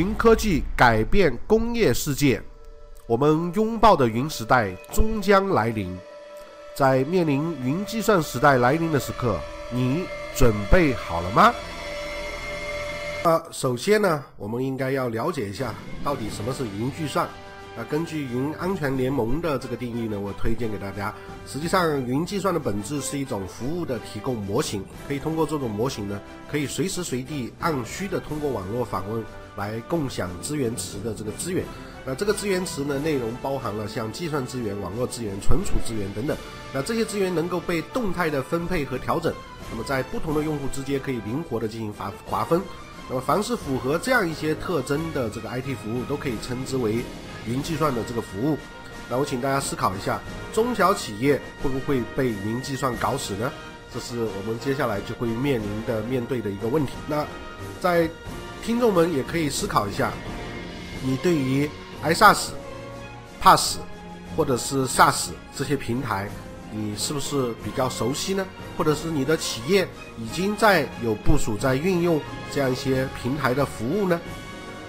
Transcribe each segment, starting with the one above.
云科技改变工业世界，我们拥抱的云时代终将来临。在面临云计算时代来临的时刻，你准备好了吗？呃，首先呢，我们应该要了解一下到底什么是云计算。那根据云安全联盟的这个定义呢，我推荐给大家。实际上，云计算的本质是一种服务的提供模型，可以通过这种模型呢，可以随时随地按需的通过网络访问来共享资源池的这个资源。那这个资源池呢，内容包含了像计算资源、网络资源、存储资源等等。那这些资源能够被动态的分配和调整，那么在不同的用户之间可以灵活的进行划划分。那么凡是符合这样一些特征的这个 IT 服务，都可以称之为。云计算的这个服务，那我请大家思考一下，中小企业会不会被云计算搞死呢？这是我们接下来就会面临的面对的一个问题。那在听众们也可以思考一下，你对于 iSaaS、PaaS 或者是 SaaS 这些平台，你是不是比较熟悉呢？或者是你的企业已经在有部署在运用这样一些平台的服务呢？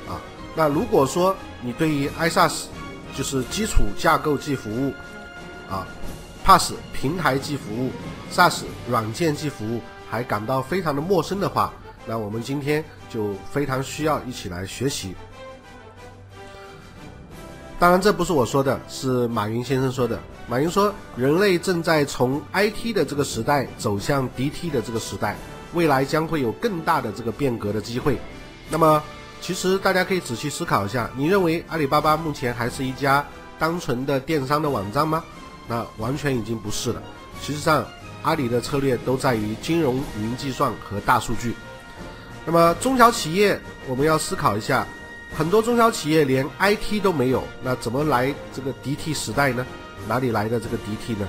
啊，那如果说，你对于 iSaaS 就是基础架构即服务啊，PaaS 平台即服务，SaaS 软件即服务还感到非常的陌生的话，那我们今天就非常需要一起来学习。当然，这不是我说的，是马云先生说的。马云说，人类正在从 IT 的这个时代走向 DT 的这个时代，未来将会有更大的这个变革的机会。那么。其实大家可以仔细思考一下，你认为阿里巴巴目前还是一家单纯的电商的网站吗？那完全已经不是了。实上，阿里的策略都在于金融、云计算和大数据。那么中小企业，我们要思考一下，很多中小企业连 IT 都没有，那怎么来这个 DT 时代呢？哪里来的这个 DT 呢？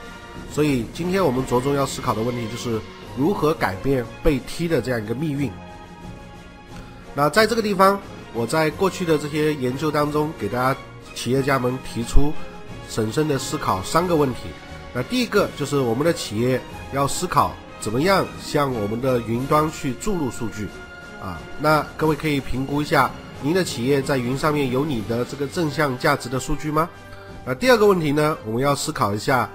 所以今天我们着重要思考的问题就是如何改变被踢的这样一个命运。那在这个地方，我在过去的这些研究当中，给大家企业家们提出审慎的思考三个问题。那第一个就是我们的企业要思考怎么样向我们的云端去注入数据啊。那各位可以评估一下，您的企业在云上面有你的这个正向价值的数据吗？那第二个问题呢，我们要思考一下，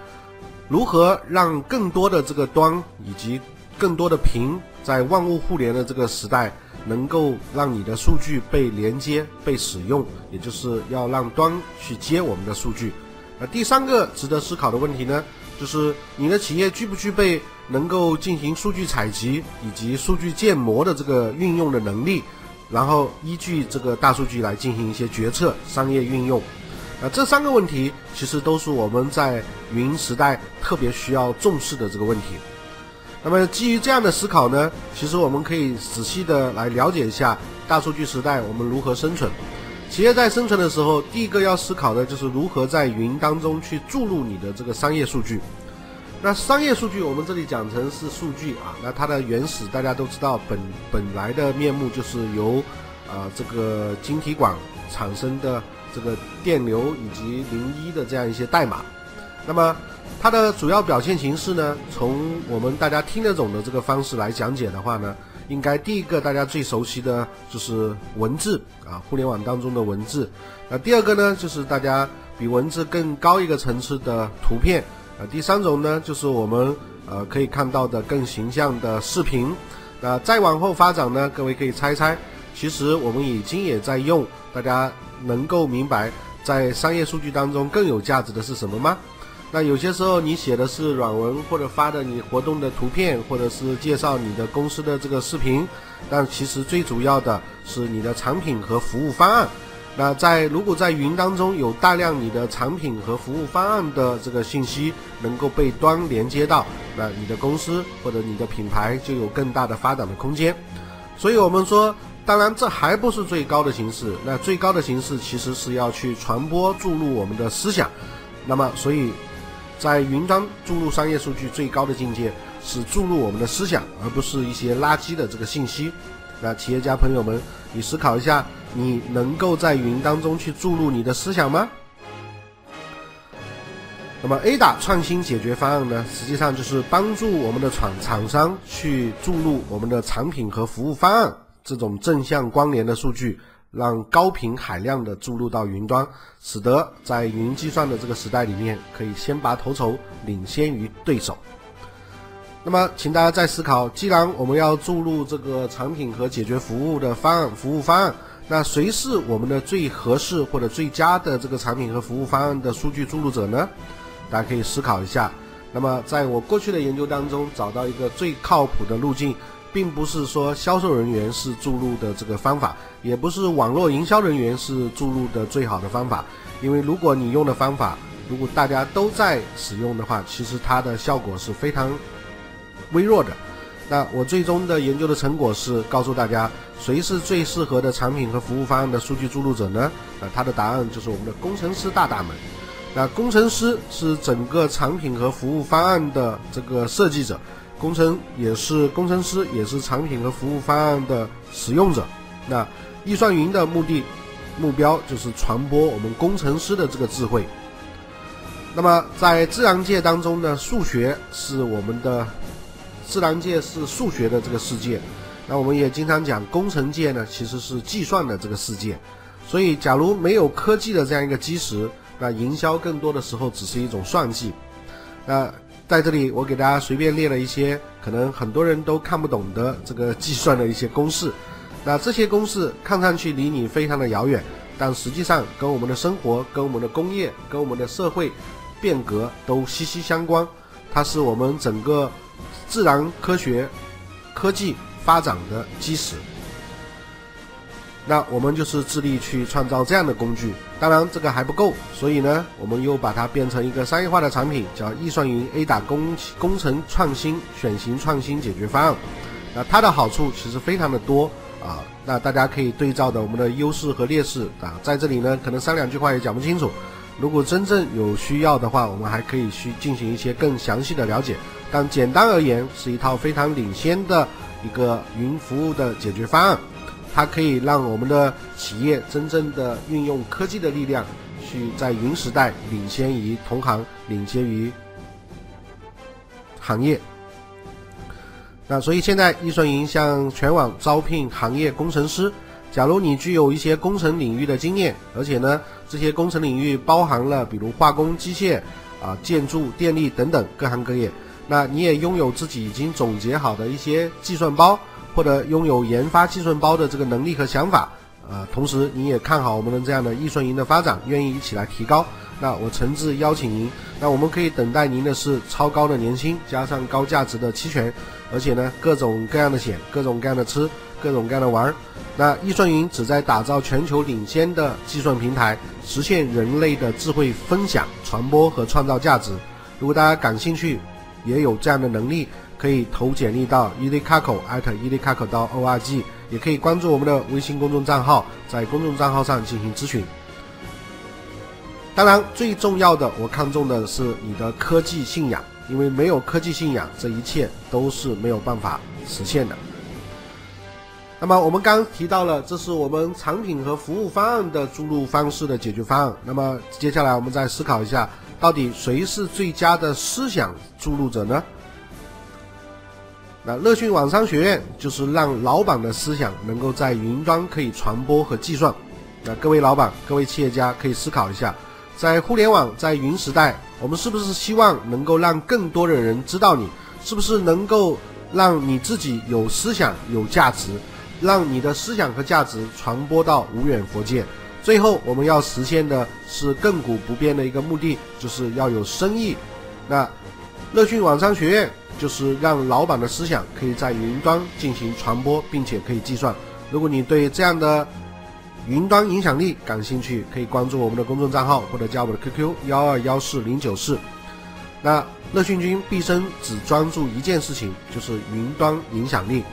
如何让更多的这个端以及更多的屏在万物互联的这个时代。能够让你的数据被连接、被使用，也就是要让端去接我们的数据。那第三个值得思考的问题呢，就是你的企业具不具备能够进行数据采集以及数据建模的这个运用的能力，然后依据这个大数据来进行一些决策、商业运用。那这三个问题其实都是我们在云时代特别需要重视的这个问题。那么基于这样的思考呢，其实我们可以仔细的来了解一下大数据时代我们如何生存。企业在生存的时候，第一个要思考的就是如何在云当中去注入你的这个商业数据。那商业数据我们这里讲成是数据啊，那它的原始大家都知道，本本来的面目就是由啊这个晶体管产生的这个电流以及零一的这样一些代码。那么它的主要表现形式呢，从我们大家听得懂的这个方式来讲解的话呢，应该第一个大家最熟悉的就是文字啊，互联网当中的文字。那第二个呢，就是大家比文字更高一个层次的图片。啊，第三种呢，就是我们呃可以看到的更形象的视频。那再往后发展呢，各位可以猜猜，其实我们已经也在用，大家能够明白，在商业数据当中更有价值的是什么吗？那有些时候你写的是软文，或者发的你活动的图片，或者是介绍你的公司的这个视频，但其实最主要的是你的产品和服务方案。那在如果在云当中有大量你的产品和服务方案的这个信息能够被端连接到，那你的公司或者你的品牌就有更大的发展的空间。所以我们说，当然这还不是最高的形式，那最高的形式其实是要去传播注入我们的思想。那么所以。在云端注入商业数据最高的境界是注入我们的思想，而不是一些垃圾的这个信息。那企业家朋友们，你思考一下，你能够在云当中去注入你的思想吗？那么 A 打创新解决方案呢，实际上就是帮助我们的厂厂商去注入我们的产品和服务方案这种正向关联的数据。让高频海量的注入到云端，使得在云计算的这个时代里面，可以先拔头筹，领先于对手。那么，请大家再思考，既然我们要注入这个产品和解决服务的方案、服务方案，那谁是我们的最合适或者最佳的这个产品和服务方案的数据注入者呢？大家可以思考一下。那么，在我过去的研究当中，找到一个最靠谱的路径。并不是说销售人员是注入的这个方法，也不是网络营销人员是注入的最好的方法。因为如果你用的方法，如果大家都在使用的话，其实它的效果是非常微弱的。那我最终的研究的成果是告诉大家，谁是最适合的产品和服务方案的数据注入者呢？那它的答案就是我们的工程师大大们。那工程师是整个产品和服务方案的这个设计者。工程也是工程师，也是产品和服务方案的使用者。那易算云的目的目标就是传播我们工程师的这个智慧。那么在自然界当中呢，数学是我们的自然界是数学的这个世界。那我们也经常讲工程界呢，其实是计算的这个世界。所以，假如没有科技的这样一个基石，那营销更多的时候只是一种算计。那。在这里，我给大家随便列了一些可能很多人都看不懂的这个计算的一些公式。那这些公式看上去离你非常的遥远，但实际上跟我们的生活、跟我们的工业、跟我们的社会变革都息息相关。它是我们整个自然科学科技发展的基石。那我们就是致力去创造这样的工具，当然这个还不够，所以呢，我们又把它变成一个商业化的产品，叫易算云 A 打工工程创新选型创新解决方案。那它的好处其实非常的多啊，那大家可以对照的我们的优势和劣势啊，在这里呢，可能三两句话也讲不清楚。如果真正有需要的话，我们还可以去进行一些更详细的了解。但简单而言，是一套非常领先的一个云服务的解决方案。它可以让我们的企业真正的运用科技的力量，去在云时代领先于同行，领先于行业。那所以现在易算云向全网招聘行业工程师。假如你具有一些工程领域的经验，而且呢，这些工程领域包含了比如化工、机械、啊建筑、电力等等各行各业，那你也拥有自己已经总结好的一些计算包。或者拥有研发计算包的这个能力和想法，呃，同时你也看好我们的这样的易算云的发展，愿意一起来提高，那我诚挚邀请您。那我们可以等待您的是超高的年薪，加上高价值的期权，而且呢，各种各样的险，各种各样的吃，各种各样的玩儿。那易算云旨在打造全球领先的计算平台，实现人类的智慧分享、传播和创造价值。如果大家感兴趣，也有这样的能力。可以投简历到 e d c a c o at e d c a c o 到 org，也可以关注我们的微信公众账号，在公众账号上进行咨询。当然，最重要的，我看重的是你的科技信仰，因为没有科技信仰，这一切都是没有办法实现的。那么，我们刚提到了，这是我们产品和服务方案的注入方式的解决方案。那么，接下来我们再思考一下，到底谁是最佳的思想注入者呢？那乐讯网商学院就是让老板的思想能够在云端可以传播和计算。那各位老板、各位企业家可以思考一下，在互联网在云时代，我们是不是希望能够让更多的人知道你？是不是能够让你自己有思想、有价值，让你的思想和价值传播到无远佛界？最后，我们要实现的是亘古不变的一个目的，就是要有生意。那乐讯网商学院。就是让老板的思想可以在云端进行传播，并且可以计算。如果你对这样的云端影响力感兴趣，可以关注我们的公众账号或者加我的 QQ 幺二幺四零九四。那乐讯君毕生只专注一件事情，就是云端影响力。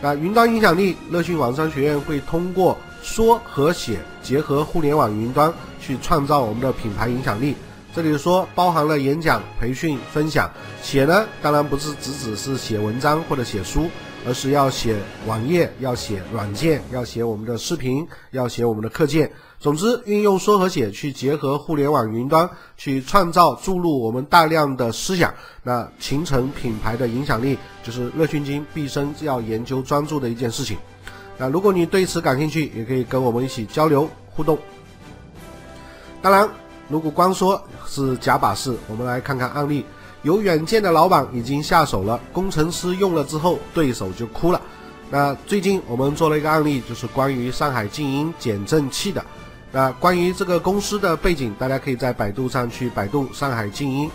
那云端影响力，乐讯网商学院会通过说和写结合互联网云端，去创造我们的品牌影响力。这里说包含了演讲、培训、分享。写呢，当然不是只只是写文章或者写书，而是要写网页、要写软件、要写我们的视频、要写我们的课件。总之，运用说和写去结合互联网云端，去创造注入我们大量的思想，那形成品牌的影响力，就是乐讯金毕生要研究专注的一件事情。那如果你对此感兴趣，也可以跟我们一起交流互动。当然，如果光说是假把式，我们来看看案例。有远见的老板已经下手了，工程师用了之后，对手就哭了。那最近我们做了一个案例，就是关于上海静音减震器的。那关于这个公司的背景，大家可以在百度上去百度上海静音。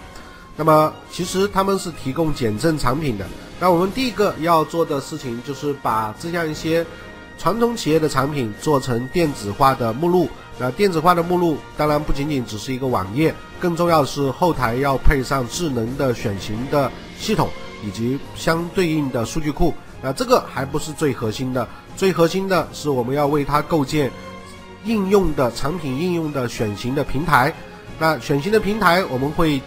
那么其实他们是提供减震产品的。那我们第一个要做的事情，就是把这样一些传统企业的产品做成电子化的目录。那电子化的目录，当然不仅仅只是一个网页，更重要的是后台要配上智能的选型的系统以及相对应的数据库。那这个还不是最核心的，最核心的是我们要为它构建应用的产品应用的选型的平台。那选型的平台，我们会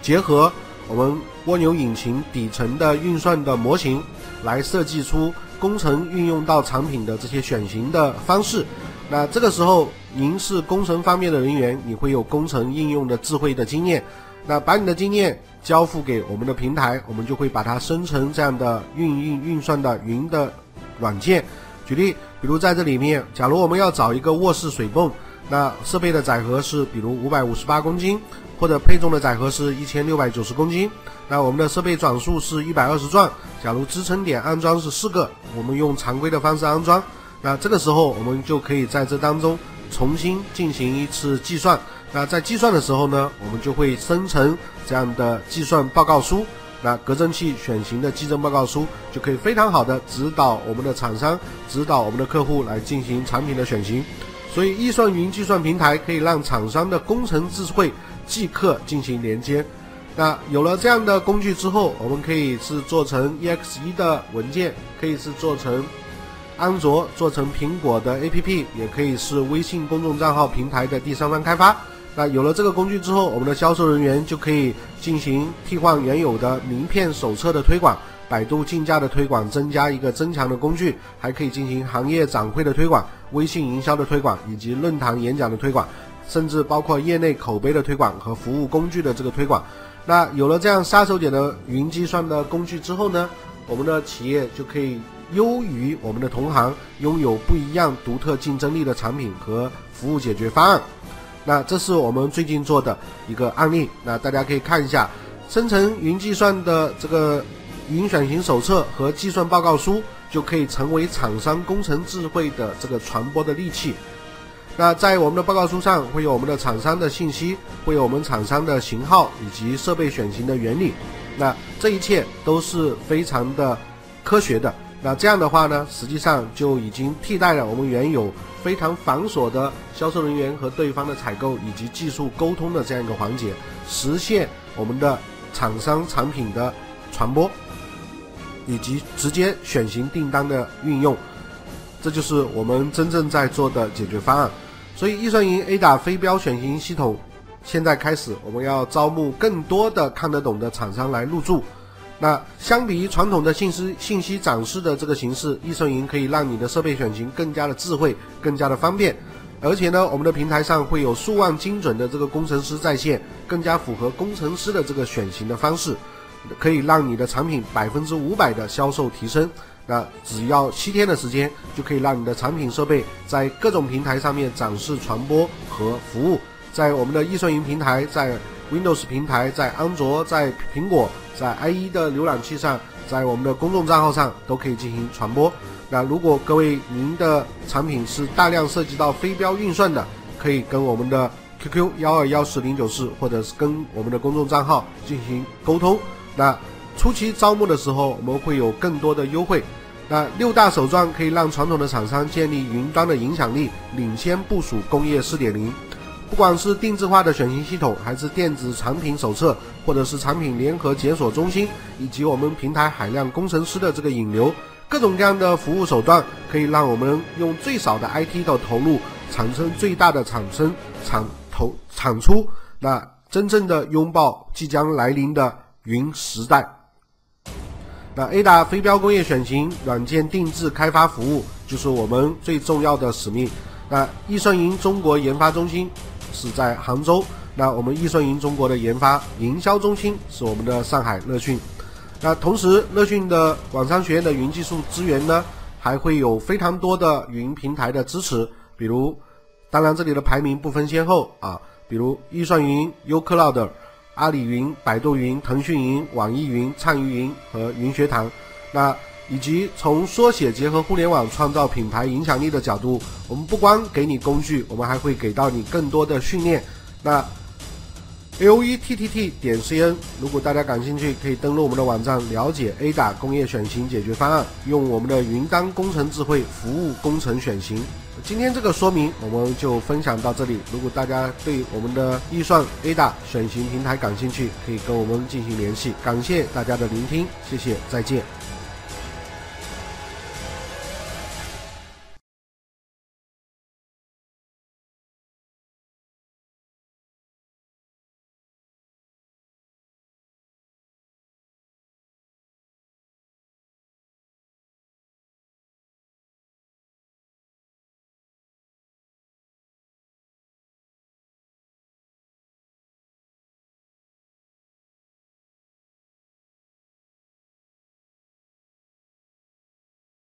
结合我们蜗牛引擎底层的运算的模型，来设计出工程运用到产品的这些选型的方式。那这个时候，您是工程方面的人员，你会有工程应用的智慧的经验。那把你的经验交付给我们的平台，我们就会把它生成这样的运运运算的云的软件。举例，比如在这里面，假如我们要找一个卧室水泵，那设备的载荷是比如五百五十八公斤，或者配重的载荷是一千六百九十公斤，那我们的设备转速是一百二十转。假如支撑点安装是四个，我们用常规的方式安装，那这个时候我们就可以在这当中重新进行一次计算。那在计算的时候呢，我们就会生成这样的计算报告书。那隔震器选型的计算报告书就可以非常好的指导我们的厂商，指导我们的客户来进行产品的选型。所以，易算云计算平台可以让厂商的工程智慧即刻进行连接。那有了这样的工具之后，我们可以是做成 EX1 的文件，可以是做成安卓、做成苹果的 APP，也可以是微信公众账号平台的第三方开发。那有了这个工具之后，我们的销售人员就可以进行替换原有的名片手册的推广、百度竞价的推广，增加一个增强的工具，还可以进行行业展会的推广、微信营销的推广以及论坛演讲的推广，甚至包括业内口碑的推广和服务工具的这个推广。那有了这样杀手锏的云计算的工具之后呢，我们的企业就可以优于我们的同行，拥有不一样独特竞争力的产品和服务解决方案。那这是我们最近做的一个案例，那大家可以看一下，生成云计算的这个云选型手册和计算报告书，就可以成为厂商工程智慧的这个传播的利器。那在我们的报告书上会有我们的厂商的信息，会有我们厂商的型号以及设备选型的原理，那这一切都是非常的科学的。那这样的话呢，实际上就已经替代了我们原有非常繁琐的销售人员和对方的采购以及技术沟通的这样一个环节，实现我们的厂商产品的传播，以及直接选型订单的运用，这就是我们真正在做的解决方案。所以，易算云 A 打非标选型系统现在开始，我们要招募更多的看得懂的厂商来入驻。那相比于传统的信息信息展示的这个形式，易顺云可以让你的设备选型更加的智慧，更加的方便。而且呢，我们的平台上会有数万精准的这个工程师在线，更加符合工程师的这个选型的方式，可以让你的产品百分之五百的销售提升。那只要七天的时间，就可以让你的产品设备在各种平台上面展示、传播和服务。在我们的易顺云平台，在 Windows 平台，在安卓，在苹果。在 IE 的浏览器上，在我们的公众账号上都可以进行传播。那如果各位您的产品是大量涉及到飞镖运算的，可以跟我们的 QQ 幺二幺四零九四，或者是跟我们的公众账号进行沟通。那初期招募的时候，我们会有更多的优惠。那六大手段可以让传统的厂商建立云端的影响力，领先部署工业四点零。不管是定制化的选型系统，还是电子产品手册，或者是产品联合检索中心，以及我们平台海量工程师的这个引流，各种各样的服务手段，可以让我们用最少的 IT 的投入，产生最大的产生产投产出，那真正的拥抱即将来临的云时代。那 A 达飞镖工业选型软件定制开发服务，就是我们最重要的使命。那易顺云中国研发中心。是在杭州，那我们易顺云中国的研发营销中心是我们的上海乐讯，那同时乐讯的广商学院的云技术资源呢，还会有非常多的云平台的支持，比如，当然这里的排名不分先后啊，比如易算云、uCloud、阿里云、百度云、腾讯云、网易云、畅云云和云学堂。那以及从缩写结合互联网创造品牌影响力的角度，我们不光给你工具，我们还会给到你更多的训练。那 l e t t t 点 c n，如果大家感兴趣，可以登录我们的网站了解 A 打工业选型解决方案，用我们的云端工程智慧服务工程选型。今天这个说明我们就分享到这里。如果大家对我们的预算 A 打选型平台感兴趣，可以跟我们进行联系。感谢大家的聆听，谢谢，再见。